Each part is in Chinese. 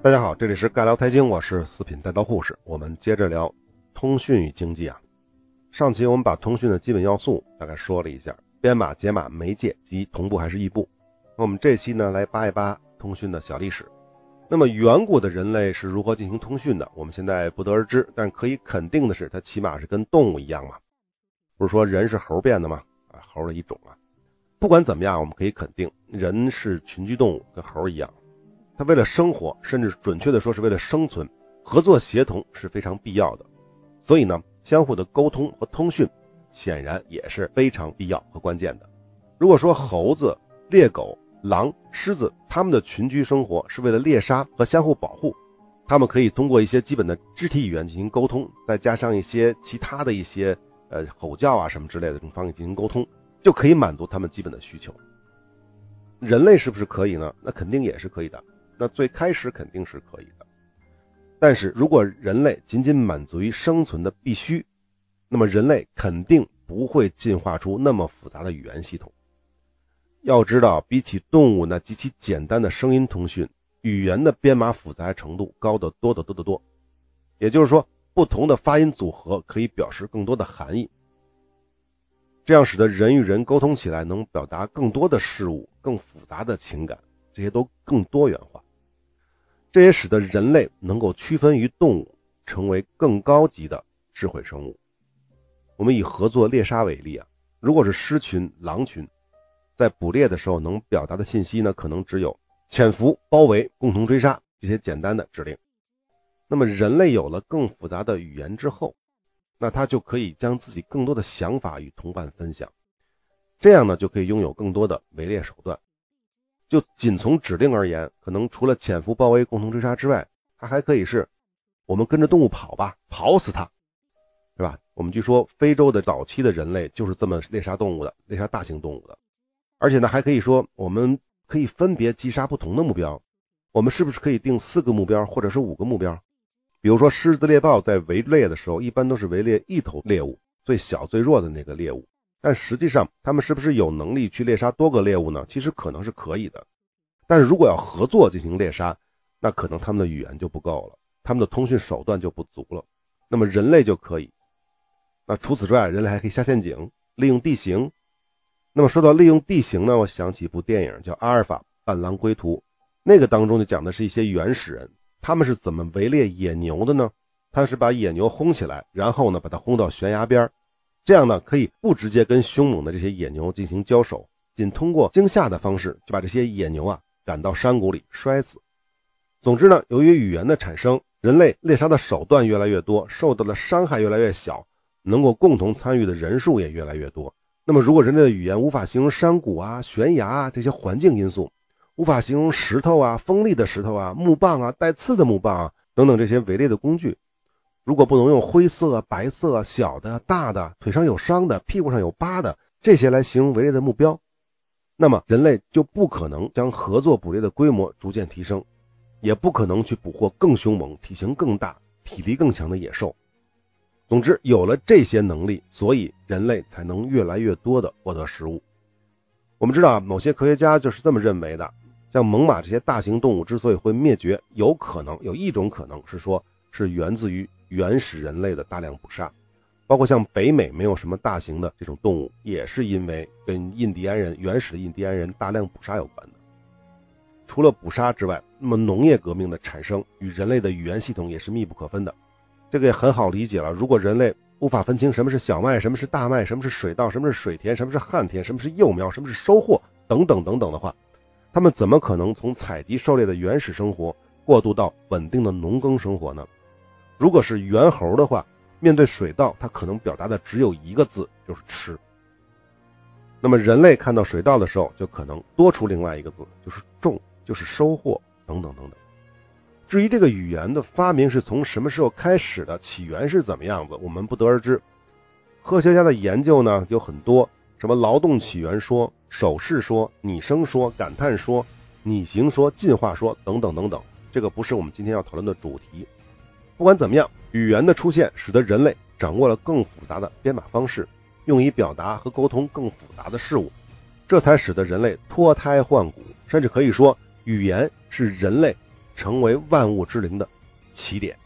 大家好，这里是盖聊财经，我是四品带刀护士。我们接着聊通讯与经济啊。上期我们把通讯的基本要素大概说了一下，编码、解码、媒介及同步还是异步。那我们这期呢来扒一扒通讯的小历史。那么远古的人类是如何进行通讯的？我们现在不得而知，但可以肯定的是，它起码是跟动物一样嘛。不是说人是猴变的吗？啊，猴的一种啊。不管怎么样，我们可以肯定，人是群居动物，跟猴一样。他为了生活，甚至准确的说是为了生存，合作协同是非常必要的。所以呢，相互的沟通和通讯显然也是非常必要和关键的。如果说猴子、猎狗、狼、狮子它们的群居生活是为了猎杀和相互保护，它们可以通过一些基本的肢体语言进行沟通，再加上一些其他的一些呃吼叫啊什么之类的这种方式进行沟通，就可以满足他们基本的需求。人类是不是可以呢？那肯定也是可以的。那最开始肯定是可以的，但是如果人类仅仅满足于生存的必须，那么人类肯定不会进化出那么复杂的语言系统。要知道，比起动物那极其简单的声音通讯，语言的编码复杂程度高得多得多得多。也就是说，不同的发音组合可以表示更多的含义，这样使得人与人沟通起来能表达更多的事物、更复杂的情感，这些都更多元化。这也使得人类能够区分于动物，成为更高级的智慧生物。我们以合作猎杀为例啊，如果是狮群、狼群，在捕猎的时候能表达的信息呢，可能只有潜伏、包围、共同追杀这些简单的指令。那么人类有了更复杂的语言之后，那他就可以将自己更多的想法与同伴分享，这样呢就可以拥有更多的围猎手段。就仅从指令而言，可能除了潜伏、包围、共同追杀之外，它还可以是我们跟着动物跑吧，跑死它，是吧？我们据说非洲的早期的人类就是这么猎杀动物的，猎杀大型动物的。而且呢，还可以说我们可以分别击杀不同的目标。我们是不是可以定四个目标，或者是五个目标？比如说狮子猎豹在围猎的时候，一般都是围猎一头猎物，最小最弱的那个猎物。但实际上，他们是不是有能力去猎杀多个猎物呢？其实可能是可以的。但是如果要合作进行猎杀，那可能他们的语言就不够了，他们的通讯手段就不足了。那么人类就可以。那除此之外，人类还可以下陷阱，利用地形。那么说到利用地形呢，我想起一部电影叫《阿尔法：伴狼归途》，那个当中就讲的是一些原始人，他们是怎么围猎野牛的呢？他是把野牛轰起来，然后呢把它轰到悬崖边。这样呢，可以不直接跟凶猛的这些野牛进行交手，仅通过惊吓的方式就把这些野牛啊赶到山谷里摔死。总之呢，由于语言的产生，人类猎杀的手段越来越多，受到的伤害越来越小，能够共同参与的人数也越来越多。那么，如果人类的语言无法形容山谷啊、悬崖啊这些环境因素，无法形容石头啊、锋利的石头啊、木棒啊、带刺的木棒啊等等这些围猎的工具。如果不能用灰色、白色、小的、大的、腿上有伤的、屁股上有疤的这些来形容围猎的目标，那么人类就不可能将合作捕猎的规模逐渐提升，也不可能去捕获更凶猛、体型更大、体力更强的野兽。总之，有了这些能力，所以人类才能越来越多的获得食物。我们知道啊，某些科学家就是这么认为的。像猛犸这些大型动物之所以会灭绝，有可能有一种可能是说，是源自于。原始人类的大量捕杀，包括像北美没有什么大型的这种动物，也是因为跟印第安人原始的印第安人大量捕杀有关的。除了捕杀之外，那么农业革命的产生与人类的语言系统也是密不可分的。这个也很好理解了。如果人类无法分清什么是小麦，什么是大麦，什么是水稻，什么是水田，什么是旱田，什么是幼苗，什么是收获等等等等的话，他们怎么可能从采集狩猎的原始生活过渡到稳定的农耕生活呢？如果是猿猴的话，面对水稻，它可能表达的只有一个字，就是吃。那么人类看到水稻的时候，就可能多出另外一个字，就是种，就是收获等等等等。至于这个语言的发明是从什么时候开始的，起源是怎么样子，我们不得而知。科学家的研究呢有很多，什么劳动起源说、手势说、拟声说、感叹说、拟形说、进化说等等等等。这个不是我们今天要讨论的主题。不管怎么样，语言的出现使得人类掌握了更复杂的编码方式，用以表达和沟通更复杂的事物，这才使得人类脱胎换骨。甚至可以说，语言是人类成为万物之灵的起点。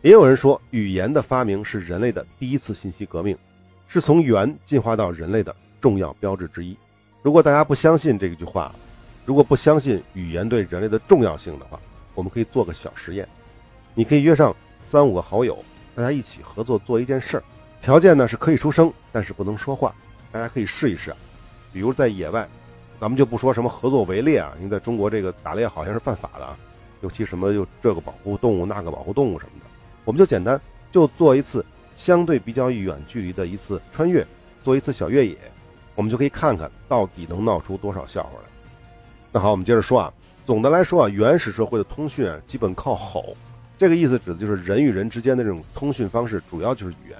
也有人说，语言的发明是人类的第一次信息革命，是从猿进化到人类的重要标志之一。如果大家不相信这句话，如果不相信语言对人类的重要性的话，我们可以做个小实验。你可以约上三五个好友，大家一起合作做一件事儿。条件呢是可以出声，但是不能说话。大家可以试一试。比如在野外，咱们就不说什么合作围猎啊，因为在中国这个打猎好像是犯法的啊，尤其什么就这个保护动物那个保护动物什么的。我们就简单就做一次相对比较远距离的一次穿越，做一次小越野，我们就可以看看到底能闹出多少笑话来。那好，我们接着说啊。总的来说啊，原始社会的通讯啊，基本靠吼。这个意思指的就是人与人之间的这种通讯方式，主要就是语言。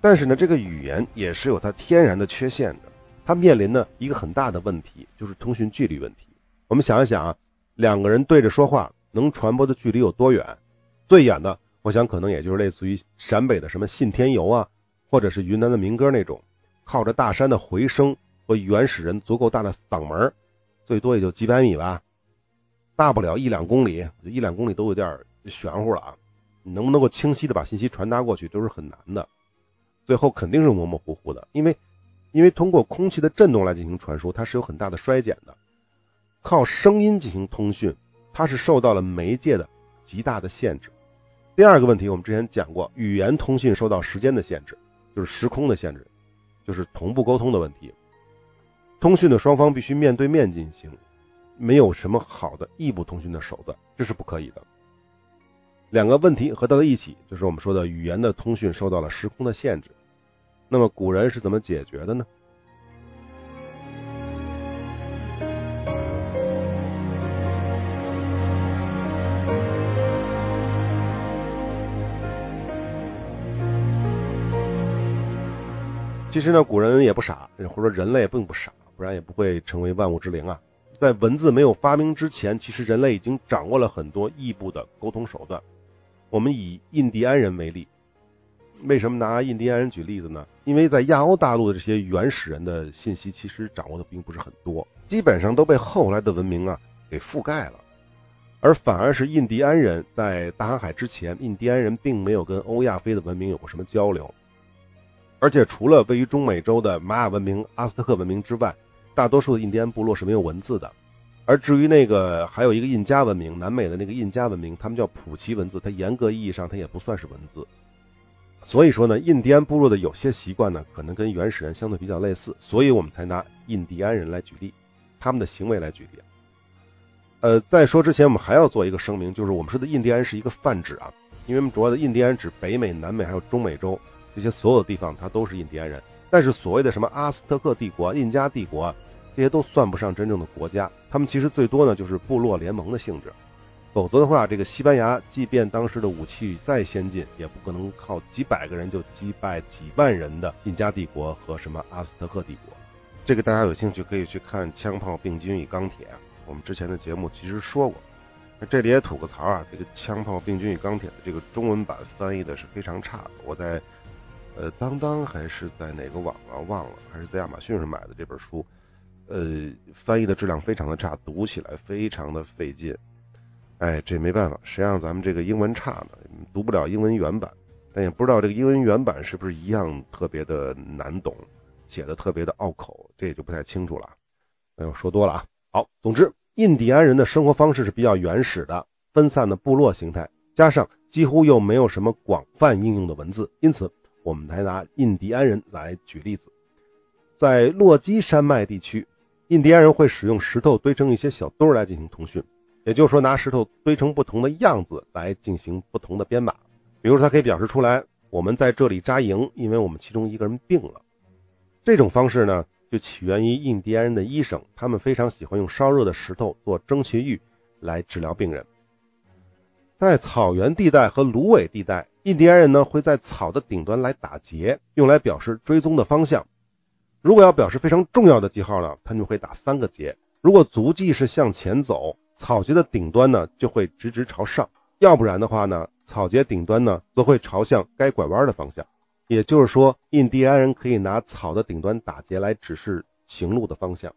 但是呢，这个语言也是有它天然的缺陷的。它面临的一个很大的问题，就是通讯距离问题。我们想一想啊，两个人对着说话，能传播的距离有多远？最远的。我想可能也就是类似于陕北的什么信天游啊，或者是云南的民歌那种，靠着大山的回声和原始人足够大的嗓门，最多也就几百米吧，大不了一两公里，一两公里都有点玄乎了啊！你能不能够清晰的把信息传达过去，都是很难的，最后肯定是模模糊糊的，因为因为通过空气的震动来进行传输，它是有很大的衰减的，靠声音进行通讯，它是受到了媒介的极大的限制。第二个问题，我们之前讲过，语言通讯受到时间的限制，就是时空的限制，就是同步沟通的问题。通讯的双方必须面对面进行，没有什么好的异步通讯的手段，这是不可以的。两个问题合到了一起，就是我们说的语言的通讯受到了时空的限制。那么古人是怎么解决的呢？其实呢，古人也不傻，或者说人类并不傻，不然也不会成为万物之灵啊。在文字没有发明之前，其实人类已经掌握了很多异步的沟通手段。我们以印第安人为例，为什么拿印第安人举例子呢？因为在亚欧大陆的这些原始人的信息，其实掌握的并不是很多，基本上都被后来的文明啊给覆盖了，而反而是印第安人在大航海之前，印第安人并没有跟欧亚非的文明有过什么交流。而且除了位于中美洲的玛雅文明、阿斯特克文明之外，大多数的印第安部落是没有文字的。而至于那个还有一个印加文明，南美的那个印加文明，他们叫普奇文字，它严格意义上它也不算是文字。所以说呢，印第安部落的有些习惯呢，可能跟原始人相对比较类似，所以我们才拿印第安人来举例，他们的行为来举例。呃，在说之前，我们还要做一个声明，就是我们说的印第安是一个泛指啊，因为我们主要的印第安指北美、南美还有中美洲。这些所有地方，它都是印第安人。但是所谓的什么阿斯特克帝国、印加帝国，这些都算不上真正的国家。他们其实最多呢就是部落联盟的性质。否则的话，这个西班牙即便当时的武器再先进，也不可能靠几百个人就击败几万人的印加帝国和什么阿斯特克帝国。这个大家有兴趣可以去看《枪炮、病菌与钢铁》，我们之前的节目其实说过。那这里也吐个槽啊，这个《枪炮、病菌与钢铁》的这个中文版翻译的是非常差的。我在。呃，当当还是在哪个网啊？忘了，还是在亚马逊上买的这本书，呃，翻译的质量非常的差，读起来非常的费劲。哎，这没办法，谁让咱们这个英文差呢？读不了英文原版，但也不知道这个英文原版是不是一样特别的难懂，写的特别的拗口，这也就不太清楚了。哎呦，说多了啊。好，总之，印第安人的生活方式是比较原始的，分散的部落形态，加上几乎又没有什么广泛应用的文字，因此。我们来拿印第安人来举例子，在落基山脉地区，印第安人会使用石头堆成一些小堆来进行通讯，也就是说拿石头堆成不同的样子来进行不同的编码。比如，它可以表示出来我们在这里扎营，因为我们其中一个人病了。这种方式呢，就起源于印第安人的医生，他们非常喜欢用烧热的石头做蒸汽浴来治疗病人。在草原地带和芦苇地带。印第安人呢会在草的顶端来打结，用来表示追踪的方向。如果要表示非常重要的记号呢，它就会打三个结。如果足迹是向前走，草结的顶端呢就会直直朝上；要不然的话呢，草结顶端呢则会朝向该拐弯的方向。也就是说，印第安人可以拿草的顶端打结来指示行路的方向。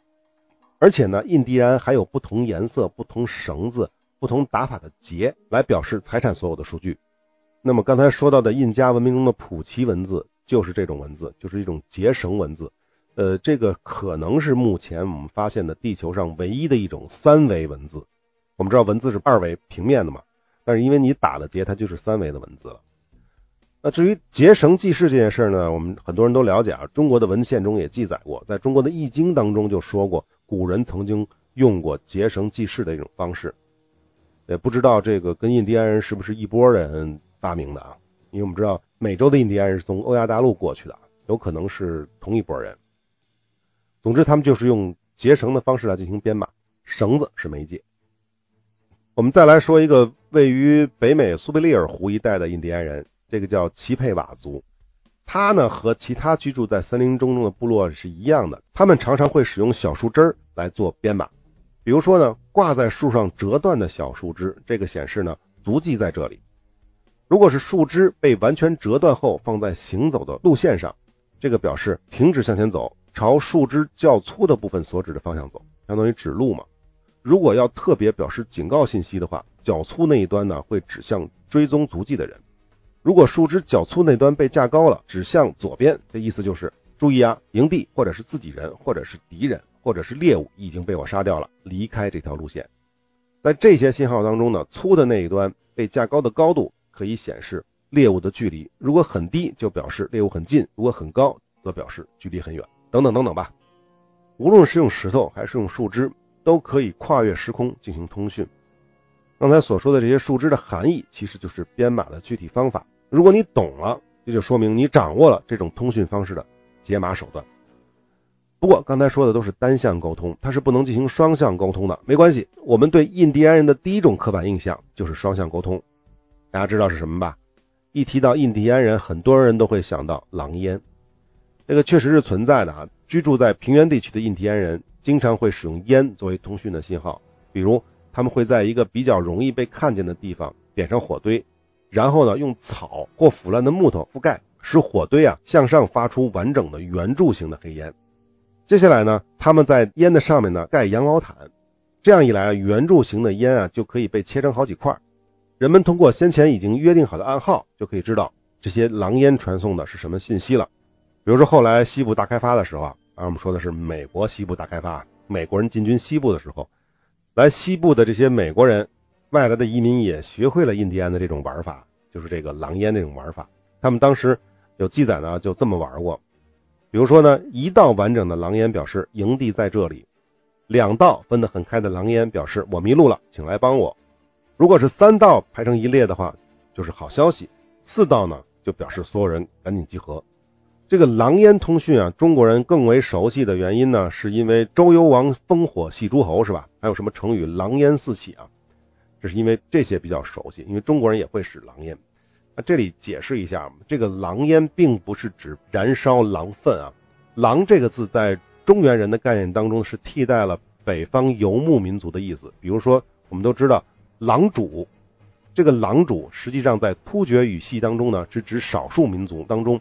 而且呢，印第安还有不同颜色、不同绳子、不同打法的结来表示财产所有的数据。那么刚才说到的印加文明中的普奇文字就是这种文字，就是一种结绳文字。呃，这个可能是目前我们发现的地球上唯一的一种三维文字。我们知道文字是二维平面的嘛，但是因为你打了结，它就是三维的文字了。那至于结绳记事这件事呢，我们很多人都了解啊，中国的文献中也记载过，在中国的易经当中就说过，古人曾经用过结绳记事的一种方式。也不知道这个跟印第安人是不是一波人发明的啊？因为我们知道美洲的印第安人是从欧亚大陆过去的，有可能是同一波人。总之，他们就是用结绳的方式来进行编码，绳子是媒介。我们再来说一个位于北美苏贝利尔湖一带的印第安人，这个叫齐佩瓦族。他呢和其他居住在森林中中的部落是一样的，他们常常会使用小树枝来做编码。比如说呢，挂在树上折断的小树枝，这个显示呢足迹在这里。如果是树枝被完全折断后放在行走的路线上，这个表示停止向前走，朝树枝较粗的部分所指的方向走，相当于指路嘛。如果要特别表示警告信息的话，较粗那一端呢会指向追踪足迹的人。如果树枝较粗那端被架高了，指向左边，这意思就是注意啊，营地或者是自己人或者是敌人。或者是猎物已经被我杀掉了，离开这条路线。在这些信号当中呢，粗的那一端被架高的高度可以显示猎物的距离，如果很低就表示猎物很近，如果很高则表示距离很远，等等等等吧。无论是用石头还是用树枝，都可以跨越时空进行通讯。刚才所说的这些树枝的含义，其实就是编码的具体方法。如果你懂了，这就说明你掌握了这种通讯方式的解码手段。不过刚才说的都是单向沟通，它是不能进行双向沟通的。没关系，我们对印第安人的第一种刻板印象就是双向沟通。大家知道是什么吧？一提到印第安人，很多人都会想到狼烟，这个确实是存在的啊。居住在平原地区的印第安人经常会使用烟作为通讯的信号，比如他们会在一个比较容易被看见的地方点上火堆，然后呢用草或腐烂的木头覆盖，使火堆啊向上发出完整的圆柱形的黑烟。接下来呢，他们在烟的上面呢盖羊毛毯，这样一来啊，圆柱形的烟啊就可以被切成好几块。人们通过先前已经约定好的暗号，就可以知道这些狼烟传送的是什么信息了。比如说后来西部大开发的时候啊，我们说的是美国西部大开发，美国人进军西部的时候，来西部的这些美国人，外来的移民也学会了印第安的这种玩法，就是这个狼烟这种玩法。他们当时有记载呢，就这么玩过。比如说呢，一道完整的狼烟表示营地在这里；两道分得很开的狼烟表示我迷路了，请来帮我。如果是三道排成一列的话，就是好消息；四道呢，就表示所有人赶紧集合。这个狼烟通讯啊，中国人更为熟悉的原因呢，是因为周幽王烽火戏诸侯，是吧？还有什么成语“狼烟四起”啊？这是因为这些比较熟悉，因为中国人也会使狼烟。那这里解释一下，这个狼烟并不是指燃烧狼粪啊。狼这个字在中原人的概念当中是替代了北方游牧民族的意思。比如说，我们都知道狼主，这个狼主实际上在突厥语系当中呢，是指少数民族当中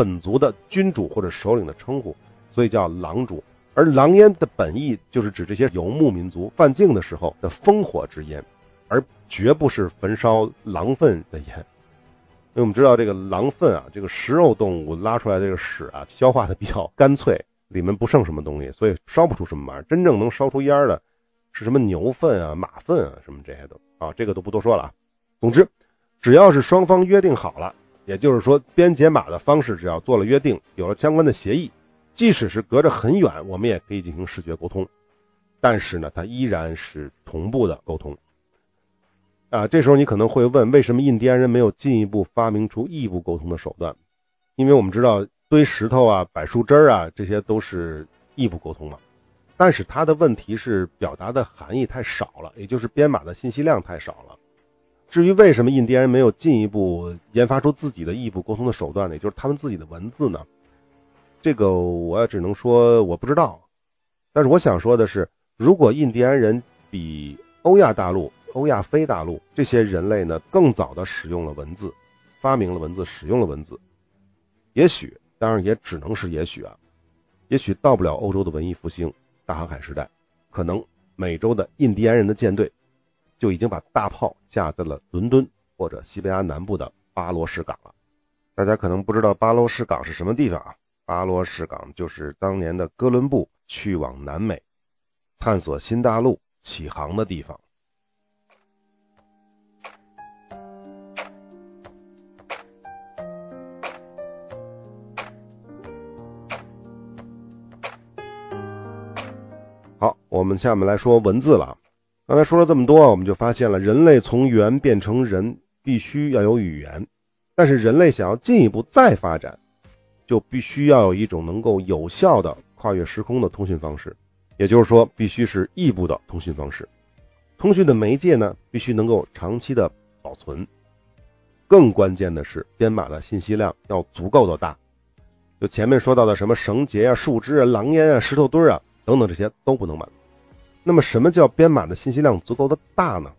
本族的君主或者首领的称呼，所以叫狼主。而狼烟的本意就是指这些游牧民族犯境的时候的烽火之烟，而绝不是焚烧狼粪的烟。因为我们知道这个狼粪啊，这个食肉动物拉出来这个屎啊，消化的比较干脆，里面不剩什么东西，所以烧不出什么玩意儿。真正能烧出烟的，是什么牛粪啊、马粪啊，什么这些都啊，这个都不多说了啊。总之，只要是双方约定好了，也就是说编解码的方式，只要做了约定，有了相关的协议，即使是隔着很远，我们也可以进行视觉沟通。但是呢，它依然是同步的沟通。啊，这时候你可能会问，为什么印第安人没有进一步发明出异步沟通的手段？因为我们知道堆石头啊、摆树枝啊，这些都是异步沟通嘛。但是它的问题是表达的含义太少了，也就是编码的信息量太少了。至于为什么印第安人没有进一步研发出自己的异步沟通的手段呢？也就是他们自己的文字呢？这个我只能说我不知道。但是我想说的是，如果印第安人比欧亚大陆欧亚非大陆这些人类呢，更早的使用了文字，发明了文字，使用了文字。也许，当然也只能是也许啊，也许到不了欧洲的文艺复兴、大航海时代，可能美洲的印第安人的舰队就已经把大炮架在了伦敦或者西班牙南部的巴罗士港了。大家可能不知道巴罗士港是什么地方啊？巴罗士港就是当年的哥伦布去往南美探索新大陆起航的地方。好，我们下面来说文字了。刚才说了这么多，我们就发现了人类从猿变成人必须要有语言，但是人类想要进一步再发展，就必须要有一种能够有效的跨越时空的通讯方式，也就是说，必须是异步的通讯方式。通讯的媒介呢，必须能够长期的保存。更关键的是，编码的信息量要足够的大。就前面说到的什么绳结啊、树枝啊、狼烟啊、石头堆啊。等等，这些都不能满足。那么，什么叫编码的信息量足够的大呢？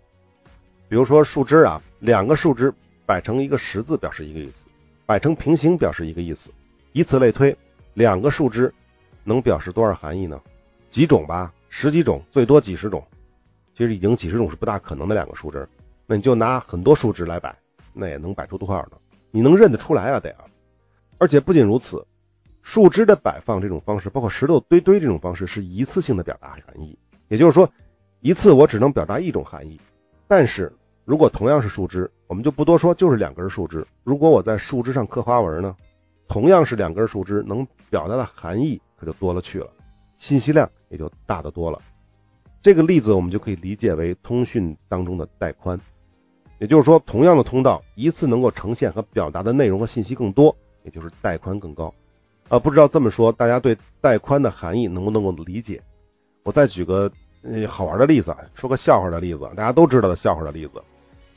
比如说树枝啊，两个树枝摆成一个十字表示一个意思，摆成平行表示一个意思，以此类推，两个树枝能表示多少含义呢？几种吧，十几种，最多几十种。其实已经几十种是不大可能的两个树枝，那你就拿很多树枝来摆，那也能摆出多少呢？你能认得出来啊？得啊！而且不仅如此。树枝的摆放这种方式，包括石头堆堆这种方式，是一次性的表达含义。也就是说，一次我只能表达一种含义。但是如果同样是树枝，我们就不多说，就是两根树枝。如果我在树枝上刻花纹呢，同样是两根树枝，能表达的含义可就多了去了，信息量也就大得多了。这个例子我们就可以理解为通讯当中的带宽。也就是说，同样的通道，一次能够呈现和表达的内容和信息更多，也就是带宽更高。啊，不知道这么说，大家对带宽的含义能不能够理解？我再举个呃好玩的例子，说个笑话的例子，大家都知道的笑话的例子。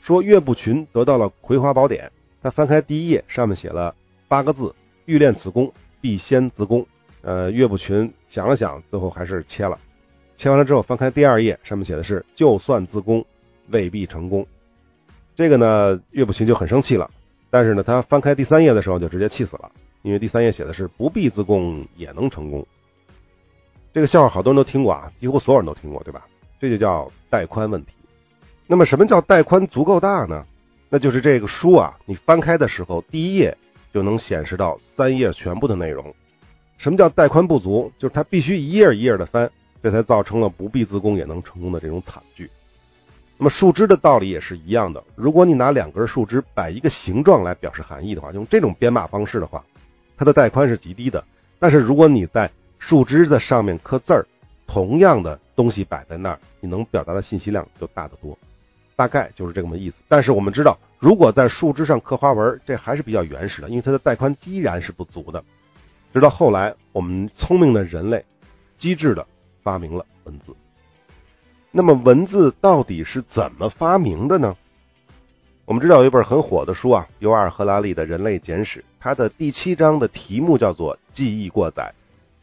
说岳不群得到了《葵花宝典》，他翻开第一页，上面写了八个字：“欲练此功，必先自宫。”呃，岳不群想了想，最后还是切了。切完了之后，翻开第二页，上面写的是：“就算自宫，未必成功。”这个呢，岳不群就很生气了。但是呢，他翻开第三页的时候，就直接气死了。因为第三页写的是不必自宫也能成功，这个笑话好多人都听过啊，几乎所有人都听过，对吧？这就叫带宽问题。那么什么叫带宽足够大呢？那就是这个书啊，你翻开的时候，第一页就能显示到三页全部的内容。什么叫带宽不足？就是它必须一页一页的翻，这才造成了不必自宫也能成功的这种惨剧。那么树枝的道理也是一样的，如果你拿两根树枝摆一个形状来表示含义的话，用这种编码方式的话。它的带宽是极低的，但是如果你在树枝的上面刻字儿，同样的东西摆在那儿，你能表达的信息量就大得多，大概就是这么意思。但是我们知道，如果在树枝上刻花纹，这还是比较原始的，因为它的带宽依然是不足的。直到后来，我们聪明的人类机智的发明了文字。那么文字到底是怎么发明的呢？我们知道有一本很火的书啊，尤尔·赫拉利的《人类简史》，它的第七章的题目叫做“记忆过载”。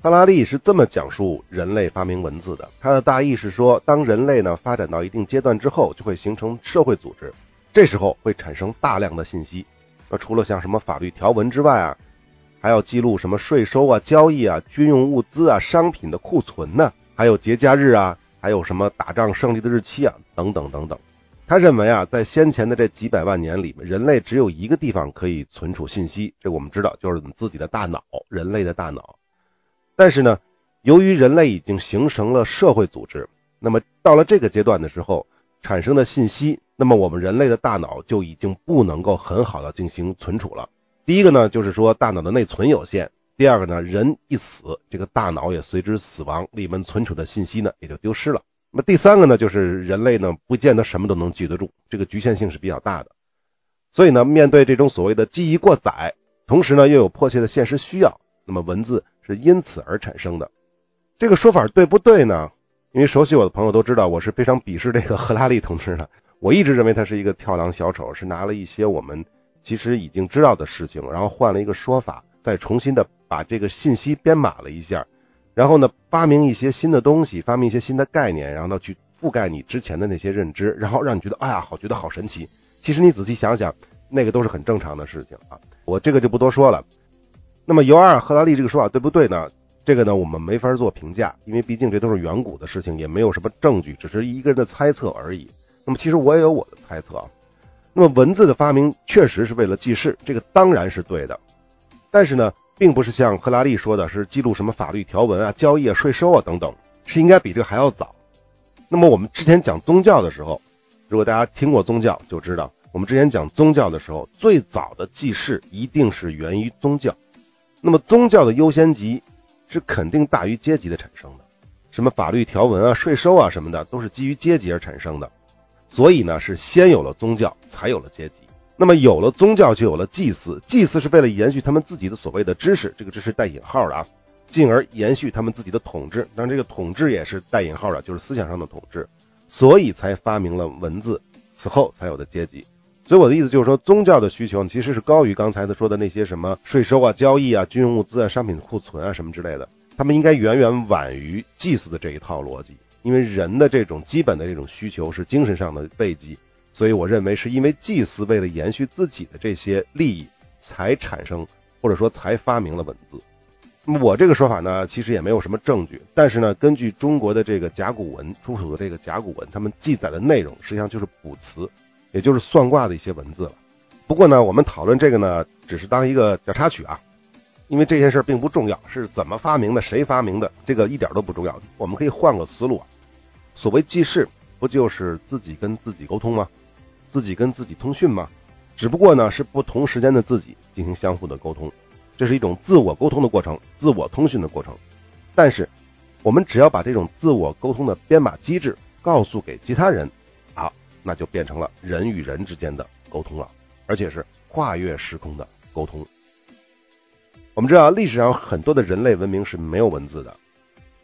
赫拉利是这么讲述人类发明文字的，他的大意是说，当人类呢发展到一定阶段之后，就会形成社会组织，这时候会产生大量的信息。那除了像什么法律条文之外啊，还要记录什么税收啊、交易啊、军用物资啊、商品的库存呢，还有节假日啊，还有什么打仗胜利的日期啊，等等等等。他认为啊，在先前的这几百万年里，人类只有一个地方可以存储信息，这我们知道就是我们自己的大脑，人类的大脑。但是呢，由于人类已经形成了社会组织，那么到了这个阶段的时候，产生的信息，那么我们人类的大脑就已经不能够很好的进行存储了。第一个呢，就是说大脑的内存有限；第二个呢，人一死，这个大脑也随之死亡，里面存储的信息呢也就丢失了。那么第三个呢，就是人类呢不见得什么都能记得住，这个局限性是比较大的。所以呢，面对这种所谓的记忆过载，同时呢又有迫切的现实需要，那么文字是因此而产生的。这个说法对不对呢？因为熟悉我的朋友都知道，我是非常鄙视这个赫拉利同志的。我一直认为他是一个跳梁小丑，是拿了一些我们其实已经知道的事情，然后换了一个说法，再重新的把这个信息编码了一下。然后呢，发明一些新的东西，发明一些新的概念，然后呢去覆盖你之前的那些认知，然后让你觉得，哎呀，好，觉得好神奇。其实你仔细想想，那个都是很正常的事情啊。我这个就不多说了。那么尤尔·赫拉利这个说法对不对呢？这个呢，我们没法做评价，因为毕竟这都是远古的事情，也没有什么证据，只是一个人的猜测而已。那么其实我也有我的猜测啊。那么文字的发明确实是为了记事，这个当然是对的。但是呢，并不是像赫拉利说的是记录什么法律条文啊、交易啊、税收啊等等，是应该比这个还要早。那么我们之前讲宗教的时候，如果大家听过宗教，就知道我们之前讲宗教的时候，最早的记事一定是源于宗教。那么宗教的优先级是肯定大于阶级的产生的，什么法律条文啊、税收啊什么的，都是基于阶级而产生的。所以呢，是先有了宗教，才有了阶级。那么有了宗教，就有了祭祀。祭祀是为了延续他们自己的所谓的知识，这个知识带引号的啊，进而延续他们自己的统治。当然，这个统治也是带引号的，就是思想上的统治。所以才发明了文字，此后才有的阶级。所以我的意思就是说，宗教的需求其实是高于刚才的说的那些什么税收啊、交易啊、军用物资啊、商品库存啊什么之类的。他们应该远远晚于祭祀的这一套逻辑。因为人的这种基本的这种需求是精神上的慰藉，所以我认为是因为祭祀为了延续自己的这些利益，才产生或者说才发明了文字。那么我这个说法呢，其实也没有什么证据，但是呢，根据中国的这个甲骨文出土的这个甲骨文，他们记载的内容实际上就是卜辞，也就是算卦的一些文字了。不过呢，我们讨论这个呢，只是当一个小插曲啊。因为这件事并不重要，是怎么发明的，谁发明的，这个一点都不重要。我们可以换个思路啊，所谓记事，不就是自己跟自己沟通吗？自己跟自己通讯吗？只不过呢，是不同时间的自己进行相互的沟通，这是一种自我沟通的过程，自我通讯的过程。但是，我们只要把这种自我沟通的编码机制告诉给其他人，好，那就变成了人与人之间的沟通了，而且是跨越时空的沟通。我们知道，历史上很多的人类文明是没有文字的。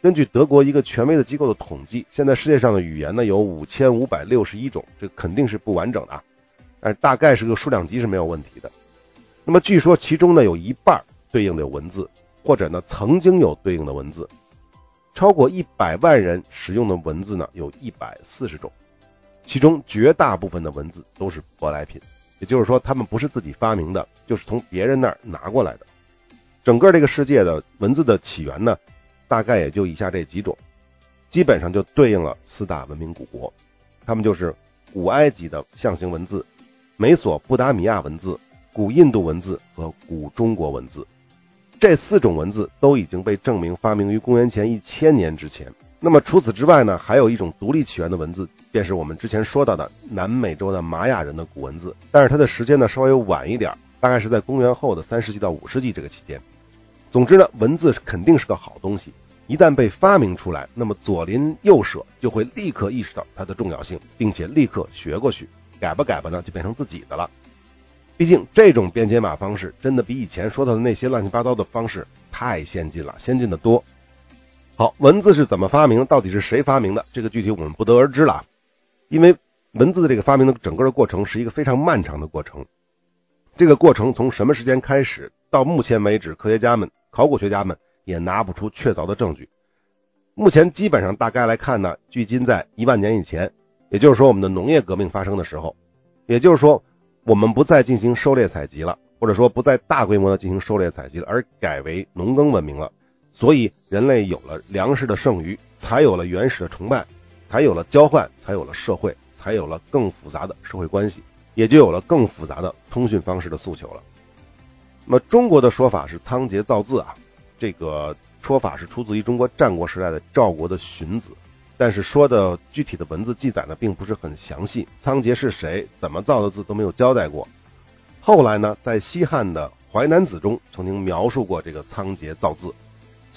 根据德国一个权威的机构的统计，现在世界上的语言呢有五千五百六十一种，这肯定是不完整的啊，但是大概是个数量级是没有问题的。那么据说其中呢有一半对应的文字，或者呢曾经有对应的文字。超过一百万人使用的文字呢有一百四十种，其中绝大部分的文字都是舶来品，也就是说他们不是自己发明的，就是从别人那儿拿过来的。整个这个世界的文字的起源呢，大概也就以下这几种，基本上就对应了四大文明古国，他们就是古埃及的象形文字、美索不达米亚文字、古印度文字和古中国文字。这四种文字都已经被证明发明于公元前一千年之前。那么除此之外呢，还有一种独立起源的文字，便是我们之前说到的南美洲的玛雅人的古文字，但是它的时间呢稍微晚一点，大概是在公元后的三世纪到五世纪这个期间。总之呢，文字肯定是个好东西。一旦被发明出来，那么左邻右舍就会立刻意识到它的重要性，并且立刻学过去，改吧改吧呢，就变成自己的了。毕竟这种编解码方式真的比以前说到的那些乱七八糟的方式太先进了，先进的多。好，文字是怎么发明？到底是谁发明的？这个具体我们不得而知了，因为文字的这个发明的整个的过程是一个非常漫长的过程。这个过程从什么时间开始？到目前为止，科学家们、考古学家们也拿不出确凿的证据。目前基本上大概来看呢，距今在一万年以前，也就是说我们的农业革命发生的时候，也就是说我们不再进行狩猎采集了，或者说不再大规模的进行狩猎采集了，而改为农耕文明了。所以人类有了粮食的剩余，才有了原始的崇拜，才有了交换，才有了社会，才有了更复杂的社会关系。也就有了更复杂的通讯方式的诉求了。那么中国的说法是仓颉造字啊，这个说法是出自于中国战国时代的赵国的荀子，但是说的具体的文字记载呢，并不是很详细。仓颉是谁，怎么造的字都没有交代过。后来呢，在西汉的《淮南子》中曾经描述过这个仓颉造字，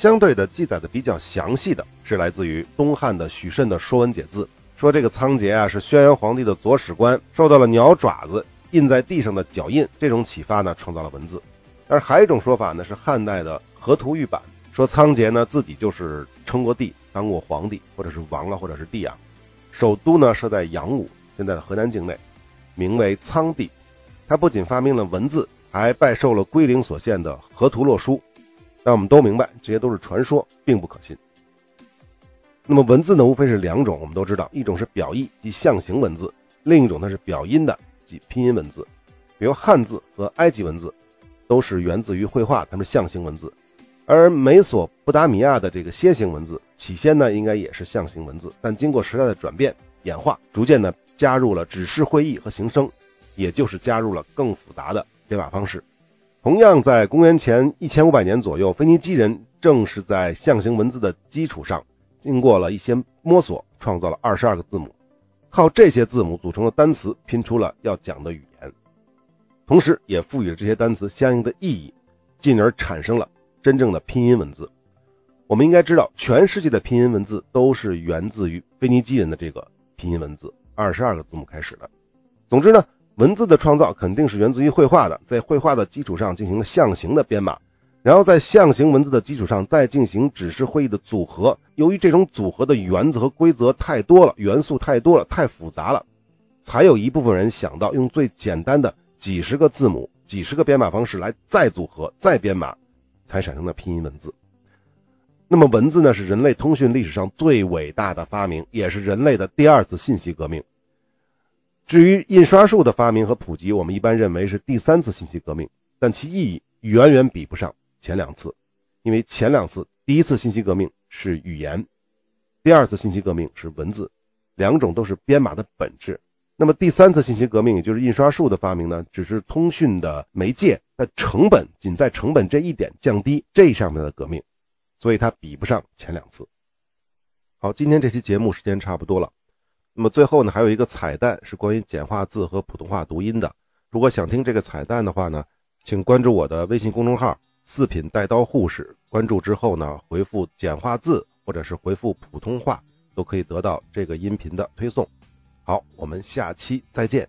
相对的记载的比较详细的是来自于东汉的许慎的《说文解字》。说这个仓颉啊是轩辕皇帝的左史官，受到了鸟爪子印在地上的脚印，这种启发呢创造了文字。但是还有一种说法呢是汉代的河图玉版，说仓颉呢自己就是称过帝，当过皇帝或者是王啊或者是帝啊，首都呢设在阳武，现在的河南境内，名为仓帝。他不仅发明了文字，还拜受了龟灵所献的河图洛书。但我们都明白这些都是传说，并不可信。那么文字呢，无非是两种，我们都知道，一种是表意即象形文字，另一种呢是表音的即拼音文字。比如汉字和埃及文字都是源自于绘画，它们是象形文字。而美索不达米亚的这个楔形文字，起先呢应该也是象形文字，但经过时代的转变，演化，逐渐的加入了指示会意和形声，也就是加入了更复杂的编码方式。同样，在公元前一千五百年左右，腓尼基人正是在象形文字的基础上，经过了一些摸索，创造了二十二个字母，靠这些字母组成的单词拼出了要讲的语言，同时也赋予了这些单词相应的意义，进而产生了真正的拼音文字。我们应该知道，全世界的拼音文字都是源自于腓尼基人的这个拼音文字，二十二个字母开始的。总之呢。文字的创造肯定是源自于绘画的，在绘画的基础上进行了象形的编码，然后在象形文字的基础上再进行指示会议的组合。由于这种组合的原则和规则太多了，元素太多了，太复杂了，才有一部分人想到用最简单的几十个字母、几十个编码方式来再组合、再编码，才产生的拼音文字。那么文字呢，是人类通讯历史上最伟大的发明，也是人类的第二次信息革命。至于印刷术的发明和普及，我们一般认为是第三次信息革命，但其意义远远比不上前两次，因为前两次，第一次信息革命是语言，第二次信息革命是文字，两种都是编码的本质。那么第三次信息革命，也就是印刷术的发明呢，只是通讯的媒介的成本仅在成本这一点降低这上面的革命，所以它比不上前两次。好，今天这期节目时间差不多了。那么最后呢，还有一个彩蛋是关于简化字和普通话读音的。如果想听这个彩蛋的话呢，请关注我的微信公众号“四品带刀护士”。关注之后呢，回复简化字或者是回复普通话，都可以得到这个音频的推送。好，我们下期再见。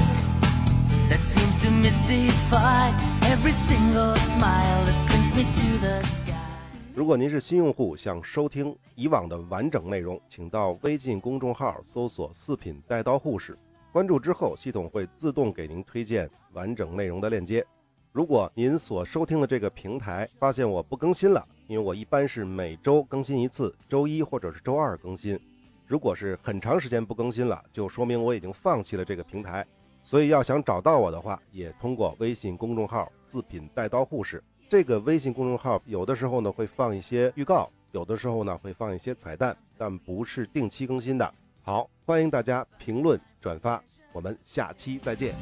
that that seems to mystify every single smile that springs me to the sky. 如果您是新用户想收听以往的完整内容请到微信公众号搜索四品带刀护士关注之后系统会自动给您推荐完整内容的链接。如果您所收听的这个平台发现我不更新了因为我一般是每周更新一次周一或者是周二更新。如果是很长时间不更新了就说明我已经放弃了这个平台。所以要想找到我的话，也通过微信公众号“自品带刀护士”这个微信公众号，有的时候呢会放一些预告，有的时候呢会放一些彩蛋，但不是定期更新的。好，欢迎大家评论转发，我们下期再见。